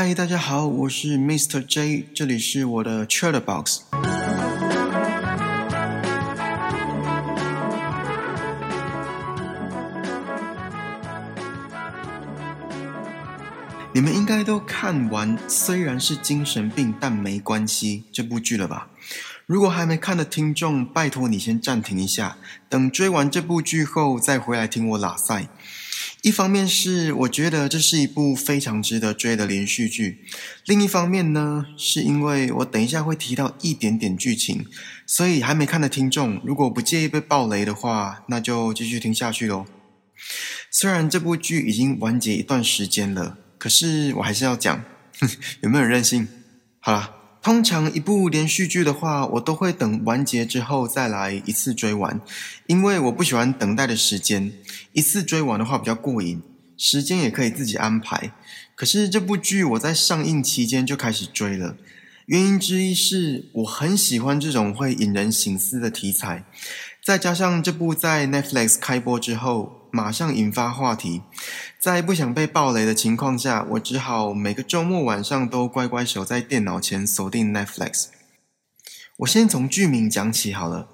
嗨，大家好，我是 Mr. J，这里是我的 Chat Box。你们应该都看完，虽然是精神病，但没关系这部剧了吧？如果还没看的听众，拜托你先暂停一下，等追完这部剧后再回来听我拉塞。一方面是我觉得这是一部非常值得追的连续剧，另一方面呢，是因为我等一下会提到一点点剧情，所以还没看的听众，如果不介意被爆雷的话，那就继续听下去喽。虽然这部剧已经完结一段时间了。可是我还是要讲，有没有任性？好了，通常一部连续剧的话，我都会等完结之后再来一次追完，因为我不喜欢等待的时间。一次追完的话比较过瘾，时间也可以自己安排。可是这部剧我在上映期间就开始追了，原因之一是我很喜欢这种会引人醒思的题材，再加上这部在 Netflix 开播之后。马上引发话题，在不想被暴雷的情况下，我只好每个周末晚上都乖乖守在电脑前锁定 Netflix。我先从剧名讲起好了，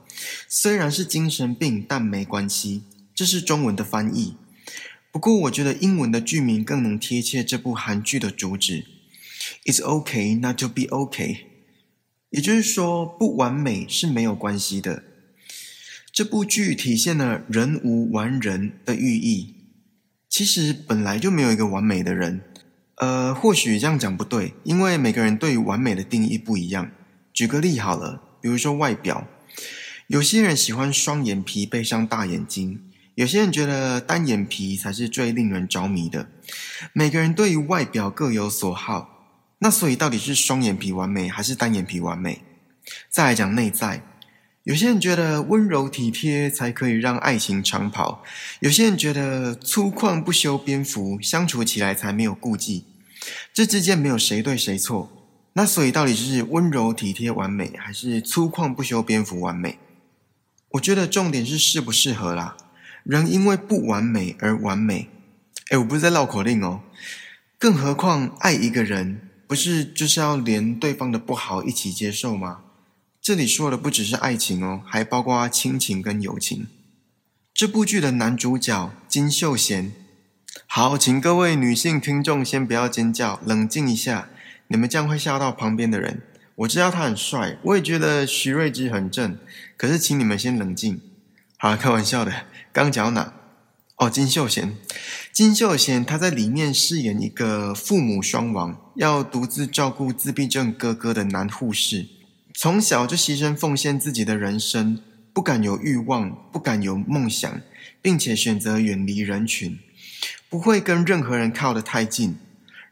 虽然是精神病，但没关系，这是中文的翻译。不过我觉得英文的剧名更能贴切这部韩剧的主旨：It's okay not to be okay。也就是说，不完美是没有关系的。这部剧体现了“人无完人”的寓意。其实本来就没有一个完美的人。呃，或许这样讲不对，因为每个人对于完美的定义不一样。举个例好了，比如说外表，有些人喜欢双眼皮配上大眼睛，有些人觉得单眼皮才是最令人着迷的。每个人对于外表各有所好。那所以到底是双眼皮完美还是单眼皮完美？再来讲内在。有些人觉得温柔体贴才可以让爱情长跑，有些人觉得粗犷不修边幅相处起来才没有顾忌。这之间没有谁对谁错。那所以到底是温柔体贴完美，还是粗犷不修边幅完美？我觉得重点是适不适合啦。人因为不完美而完美，哎，我不是在绕口令哦。更何况爱一个人，不是就是要连对方的不好一起接受吗？这里说的不只是爱情哦，还包括亲情跟友情。这部剧的男主角金秀贤，好，请各位女性听众先不要尖叫，冷静一下，你们这样会吓到旁边的人。我知道他很帅，我也觉得徐瑞芝很正，可是请你们先冷静。好，开玩笑的，刚讲哪？哦，金秀贤，金秀贤他在里面饰演一个父母双亡，要独自照顾自闭症哥哥的男护士。从小就牺牲奉献自己的人生，不敢有欲望，不敢有梦想，并且选择远离人群，不会跟任何人靠得太近。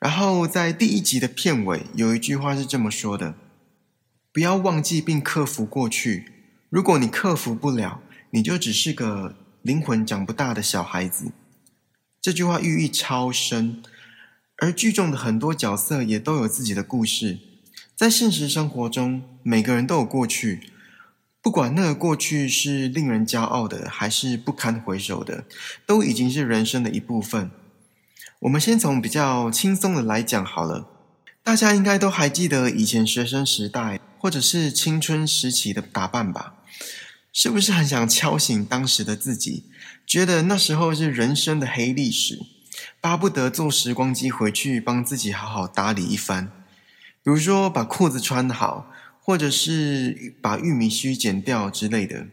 然后在第一集的片尾有一句话是这么说的：“不要忘记并克服过去，如果你克服不了，你就只是个灵魂长不大的小孩子。”这句话寓意超深，而剧中的很多角色也都有自己的故事。在现实生活中，每个人都有过去，不管那个过去是令人骄傲的，还是不堪回首的，都已经是人生的一部分。我们先从比较轻松的来讲好了，大家应该都还记得以前学生时代，或者是青春时期的打扮吧？是不是很想敲醒当时的自己，觉得那时候是人生的黑历史，巴不得坐时光机回去帮自己好好打理一番？比如说把裤子穿好，或者是把玉米须剪掉之类的。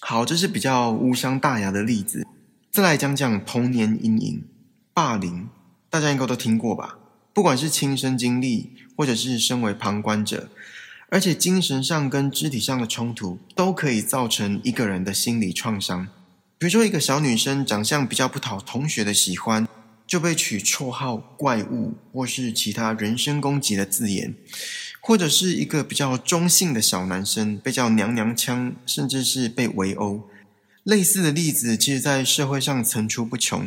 好，这是比较无伤大雅的例子。再来讲讲童年阴影、霸凌，大家应该都听过吧？不管是亲身经历，或者是身为旁观者，而且精神上跟肢体上的冲突，都可以造成一个人的心理创伤。比如说一个小女生长相比较不讨同学的喜欢。就被取绰号“怪物”或是其他人身攻击的字眼，或者是一个比较中性的小男生被叫“娘娘腔”，甚至是被围殴。类似的例子，其实在社会上层出不穷。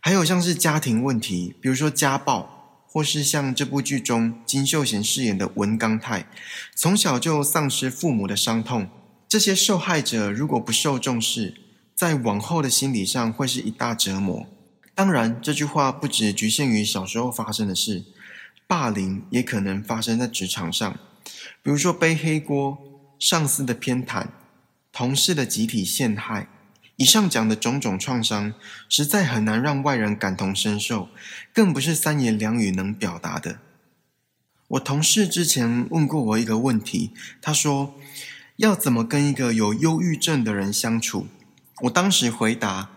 还有像是家庭问题，比如说家暴，或是像这部剧中金秀贤饰演的文刚泰，从小就丧失父母的伤痛。这些受害者如果不受重视，在往后的心理上会是一大折磨。当然，这句话不只局限于小时候发生的事，霸凌也可能发生在职场上，比如说背黑锅、上司的偏袒、同事的集体陷害。以上讲的种种创伤，实在很难让外人感同身受，更不是三言两语能表达的。我同事之前问过我一个问题，他说要怎么跟一个有忧郁症的人相处？我当时回答，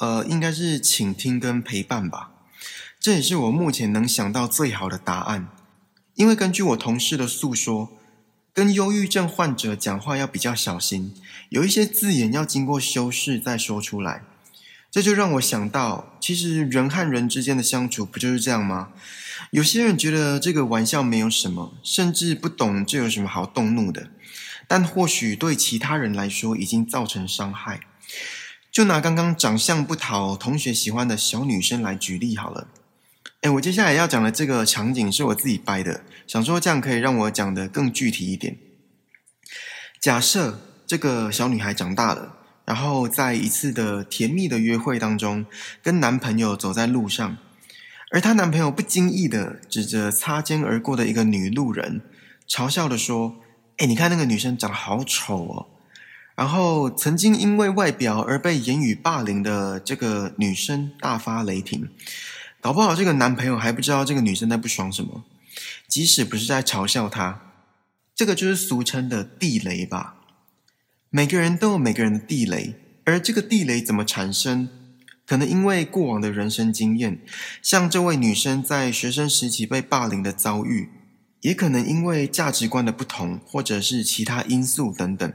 呃，应该是倾听跟陪伴吧。这也是我目前能想到最好的答案，因为根据我同事的诉说。跟忧郁症患者讲话要比较小心，有一些字眼要经过修饰再说出来。这就让我想到，其实人和人之间的相处不就是这样吗？有些人觉得这个玩笑没有什么，甚至不懂这有什么好动怒的，但或许对其他人来说已经造成伤害。就拿刚刚长相不讨同学喜欢的小女生来举例好了。哎，我接下来要讲的这个场景是我自己掰的，想说这样可以让我讲的更具体一点。假设这个小女孩长大了，然后在一次的甜蜜的约会当中，跟男朋友走在路上，而她男朋友不经意的指着擦肩而过的一个女路人，嘲笑的说：“哎，你看那个女生长得好丑哦。”然后曾经因为外表而被言语霸凌的这个女生大发雷霆。搞不好这个男朋友还不知道这个女生在不爽什么，即使不是在嘲笑她，这个就是俗称的地雷吧。每个人都有每个人的地雷，而这个地雷怎么产生，可能因为过往的人生经验，像这位女生在学生时期被霸凌的遭遇，也可能因为价值观的不同，或者是其他因素等等。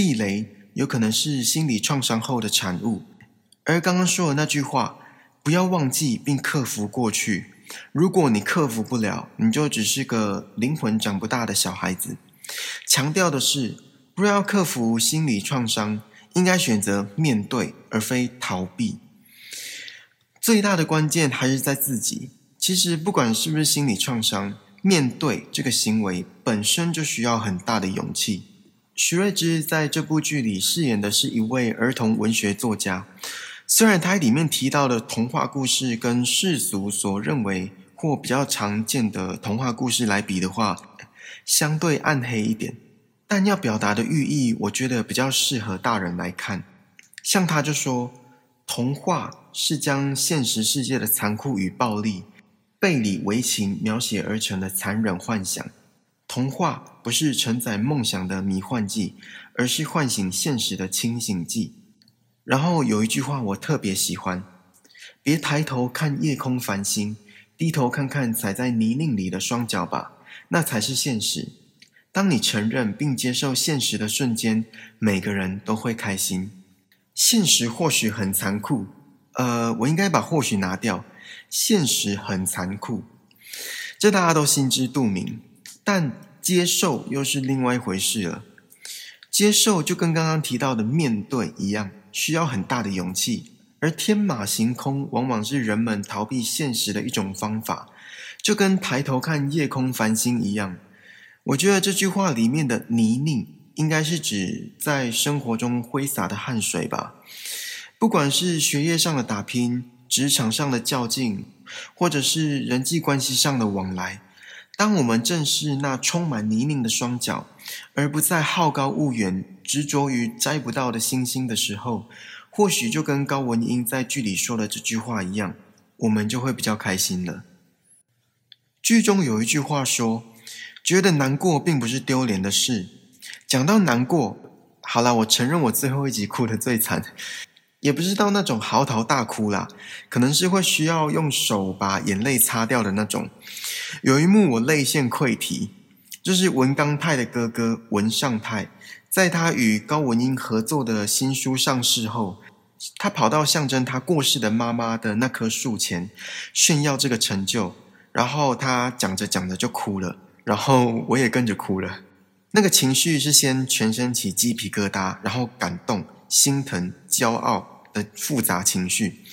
地雷有可能是心理创伤后的产物，而刚刚说的那句话。不要忘记并克服过去。如果你克服不了，你就只是个灵魂长不大的小孩子。强调的是，若要克服心理创伤，应该选择面对，而非逃避。最大的关键还是在自己。其实，不管是不是心理创伤，面对这个行为本身就需要很大的勇气。徐瑞芝在这部剧里饰演的是一位儿童文学作家。虽然他里面提到的童话故事跟世俗所认为或比较常见的童话故事来比的话，相对暗黑一点，但要表达的寓意，我觉得比较适合大人来看。像他就说，童话是将现实世界的残酷与暴力、背离为情描写而成的残忍幻想。童话不是承载梦想的迷幻剂，而是唤醒现实的清醒剂。然后有一句话我特别喜欢：别抬头看夜空繁星，低头看看踩在泥泞里的双脚吧，那才是现实。当你承认并接受现实的瞬间，每个人都会开心。现实或许很残酷，呃，我应该把“或许”拿掉。现实很残酷，这大家都心知肚明，但接受又是另外一回事了。接受就跟刚刚提到的面对一样。需要很大的勇气，而天马行空往往是人们逃避现实的一种方法，就跟抬头看夜空繁星一样。我觉得这句话里面的泥泞，应该是指在生活中挥洒的汗水吧。不管是学业上的打拼、职场上的较劲，或者是人际关系上的往来，当我们正视那充满泥泞的双脚，而不再好高骛远。执着于摘不到的星星的时候，或许就跟高文英在剧里说的这句话一样，我们就会比较开心了。剧中有一句话说：“觉得难过并不是丢脸的事。”讲到难过，好了，我承认我最后一集哭的最惨，也不是到那种嚎啕大哭啦，可能是会需要用手把眼泪擦掉的那种。有一幕我泪腺溃堤，就是文刚泰的哥哥文尚泰。在他与高文英合作的新书上市后，他跑到象征他过世的妈妈的那棵树前，炫耀这个成就。然后他讲着讲着就哭了，然后我也跟着哭了。那个情绪是先全身起鸡皮疙瘩，然后感动、心疼、骄傲的复杂情绪。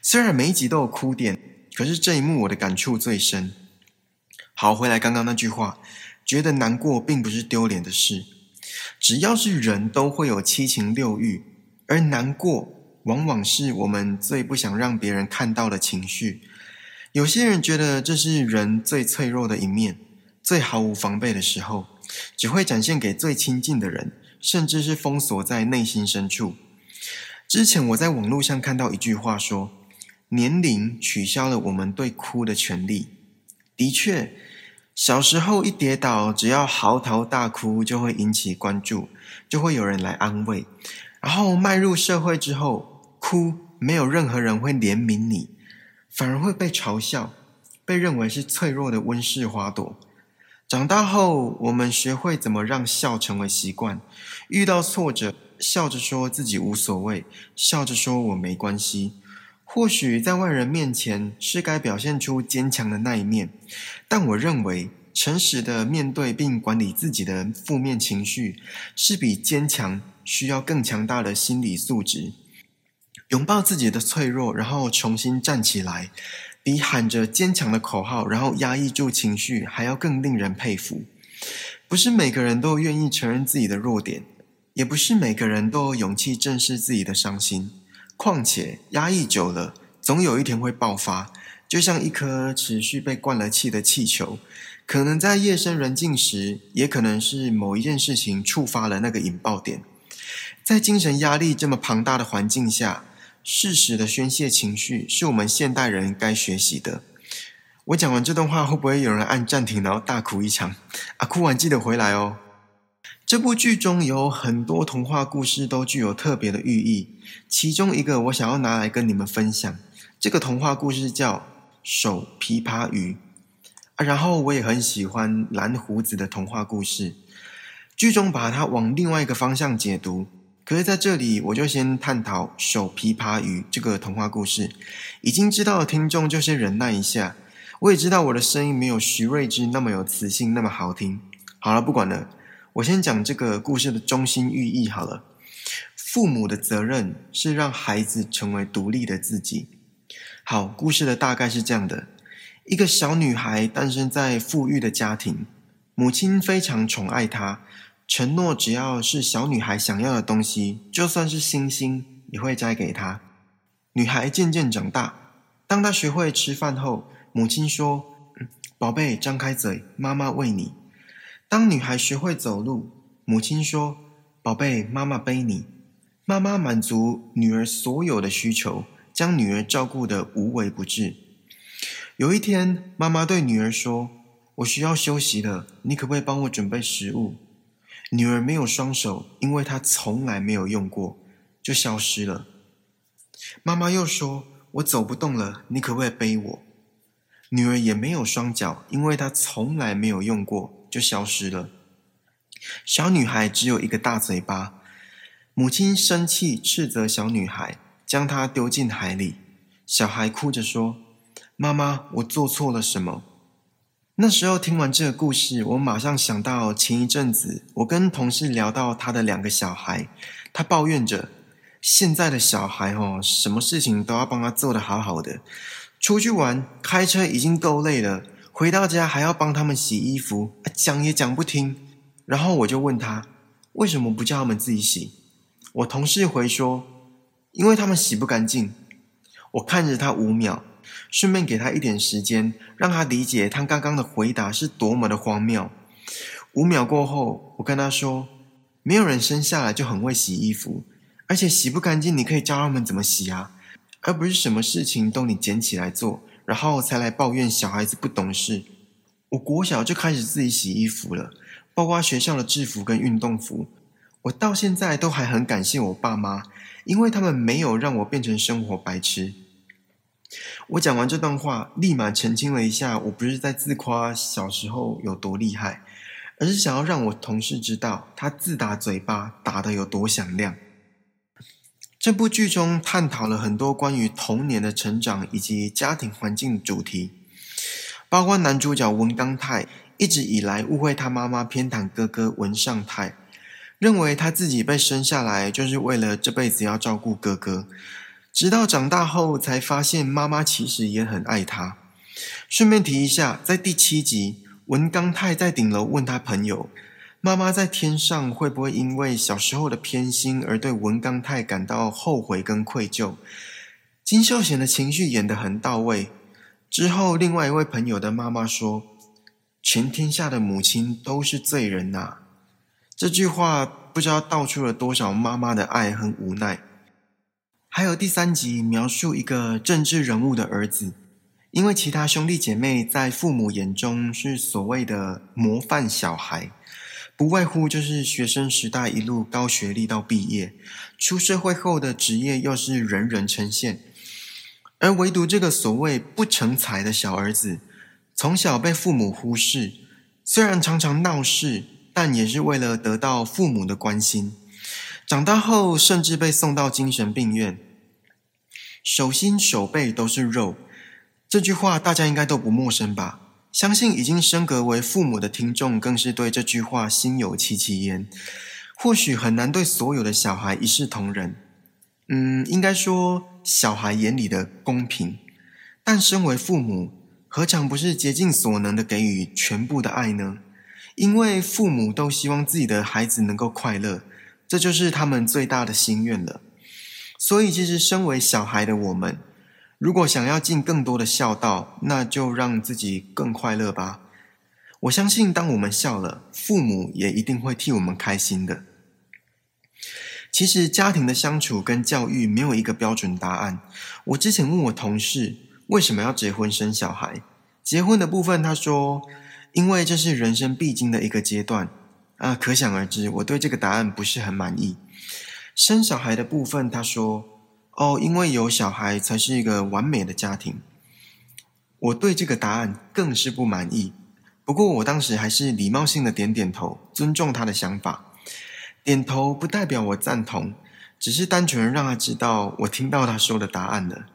虽然每一集都有哭点，可是这一幕我的感触最深。好，回来刚刚那句话，觉得难过并不是丢脸的事。只要是人都会有七情六欲，而难过往往是我们最不想让别人看到的情绪。有些人觉得这是人最脆弱的一面，最毫无防备的时候，只会展现给最亲近的人，甚至是封锁在内心深处。之前我在网络上看到一句话说：“年龄取消了我们对哭的权利。”的确，小时候一跌倒，只要嚎啕大哭，就会引起关注，就会有人来安慰。然后迈入社会之后，哭没有任何人会怜悯你。反而会被嘲笑，被认为是脆弱的温室花朵。长大后，我们学会怎么让笑成为习惯。遇到挫折，笑着说自己无所谓，笑着说我没关系。或许在外人面前是该表现出坚强的那一面，但我认为，诚实的面对并管理自己的负面情绪，是比坚强需要更强大的心理素质。拥抱自己的脆弱，然后重新站起来，比喊着坚强的口号，然后压抑住情绪，还要更令人佩服。不是每个人都愿意承认自己的弱点，也不是每个人都有勇气正视自己的伤心。况且，压抑久了，总有一天会爆发，就像一颗持续被灌了气的气球，可能在夜深人静时，也可能是某一件事情触发了那个引爆点。在精神压力这么庞大的环境下。适时的宣泄情绪是我们现代人该学习的。我讲完这段话，会不会有人按暂停，然后大哭一场？啊，哭完记得回来哦。这部剧中有很多童话故事都具有特别的寓意，其中一个我想要拿来跟你们分享。这个童话故事叫《手琵琶鱼》啊，然后我也很喜欢蓝胡子的童话故事，剧中把它往另外一个方向解读。可是在这里，我就先探讨《手琵琶鱼》这个童话故事。已经知道的听众就先忍耐一下。我也知道我的声音没有徐瑞之那么有磁性，那么好听。好了，不管了，我先讲这个故事的中心寓意好了。父母的责任是让孩子成为独立的自己。好，故事的大概是这样的：一个小女孩诞生在富裕的家庭，母亲非常宠爱她。承诺，只要是小女孩想要的东西，就算是星星，也会摘给她。女孩渐渐长大，当她学会吃饭后，母亲说：“宝贝，张开嘴，妈妈喂你。”当女孩学会走路，母亲说：“宝贝，妈妈背你。”妈妈满足女儿所有的需求，将女儿照顾得无微不至。有一天，妈妈对女儿说：“我需要休息了，你可不可以帮我准备食物？”女儿没有双手，因为她从来没有用过，就消失了。妈妈又说：“我走不动了，你可不可以背我？”女儿也没有双脚，因为她从来没有用过，就消失了。小女孩只有一个大嘴巴，母亲生气斥责小女孩，将她丢进海里。小孩哭着说：“妈妈，我做错了什么？”那时候听完这个故事，我马上想到前一阵子我跟同事聊到他的两个小孩，他抱怨着现在的小孩哦，什么事情都要帮他做得好好的，出去玩开车已经够累了，回到家还要帮他们洗衣服，讲也讲不听。然后我就问他为什么不叫他们自己洗？我同事回说，因为他们洗不干净。我看着他五秒。顺便给他一点时间，让他理解他刚刚的回答是多么的荒谬。五秒过后，我跟他说：“没有人生下来就很会洗衣服，而且洗不干净，你可以教他们怎么洗啊，而不是什么事情都你捡起来做，然后才来抱怨小孩子不懂事。”我国小就开始自己洗衣服了，包括学校的制服跟运动服。我到现在都还很感谢我爸妈，因为他们没有让我变成生活白痴。我讲完这段话，立马澄清了一下，我不是在自夸小时候有多厉害，而是想要让我同事知道他自打嘴巴打得有多响亮。这部剧中探讨了很多关于童年的成长以及家庭环境主题，包括男主角文刚泰一直以来误会他妈妈偏袒哥哥文尚泰，认为他自己被生下来就是为了这辈子要照顾哥哥。直到长大后，才发现妈妈其实也很爱他。顺便提一下，在第七集，文刚泰在顶楼问他朋友：“妈妈在天上会不会因为小时候的偏心而对文刚泰感到后悔跟愧疚？”金秀贤的情绪演得很到位。之后，另外一位朋友的妈妈说：“全天下的母亲都是罪人呐。”这句话不知道道出了多少妈妈的爱和无奈。还有第三集描述一个政治人物的儿子，因为其他兄弟姐妹在父母眼中是所谓的模范小孩，不外乎就是学生时代一路高学历到毕业，出社会后的职业又是人人称羡。而唯独这个所谓不成才的小儿子，从小被父母忽视，虽然常常闹事，但也是为了得到父母的关心。长大后，甚至被送到精神病院，手心手背都是肉。这句话大家应该都不陌生吧？相信已经升格为父母的听众，更是对这句话心有戚戚焉。或许很难对所有的小孩一视同仁。嗯，应该说小孩眼里的公平，但身为父母，何尝不是竭尽所能的给予全部的爱呢？因为父母都希望自己的孩子能够快乐，这就是他们最大的心愿了。所以，其实身为小孩的我们，如果想要尽更多的孝道，那就让自己更快乐吧。我相信，当我们笑了，父母也一定会替我们开心的。其实家庭的相处跟教育没有一个标准答案。我之前问我同事为什么要结婚生小孩，结婚的部分他说，因为这是人生必经的一个阶段啊，可想而知我对这个答案不是很满意。生小孩的部分他说，哦，因为有小孩才是一个完美的家庭。我对这个答案更是不满意，不过我当时还是礼貌性的点点头，尊重他的想法。点头不代表我赞同，只是单纯让他知道我听到他说的答案了。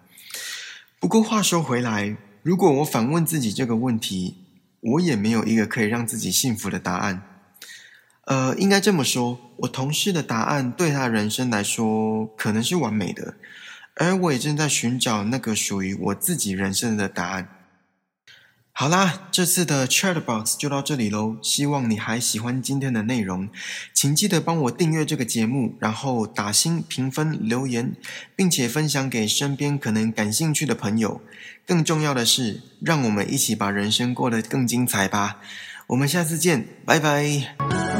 不过话说回来，如果我反问自己这个问题，我也没有一个可以让自己幸福的答案。呃，应该这么说，我同事的答案对他人生来说可能是完美的，而我也正在寻找那个属于我自己人生的答案。好啦，这次的 Chat Box 就到这里喽。希望你还喜欢今天的内容，请记得帮我订阅这个节目，然后打星评分留言，并且分享给身边可能感兴趣的朋友。更重要的是，让我们一起把人生过得更精彩吧。我们下次见，拜拜。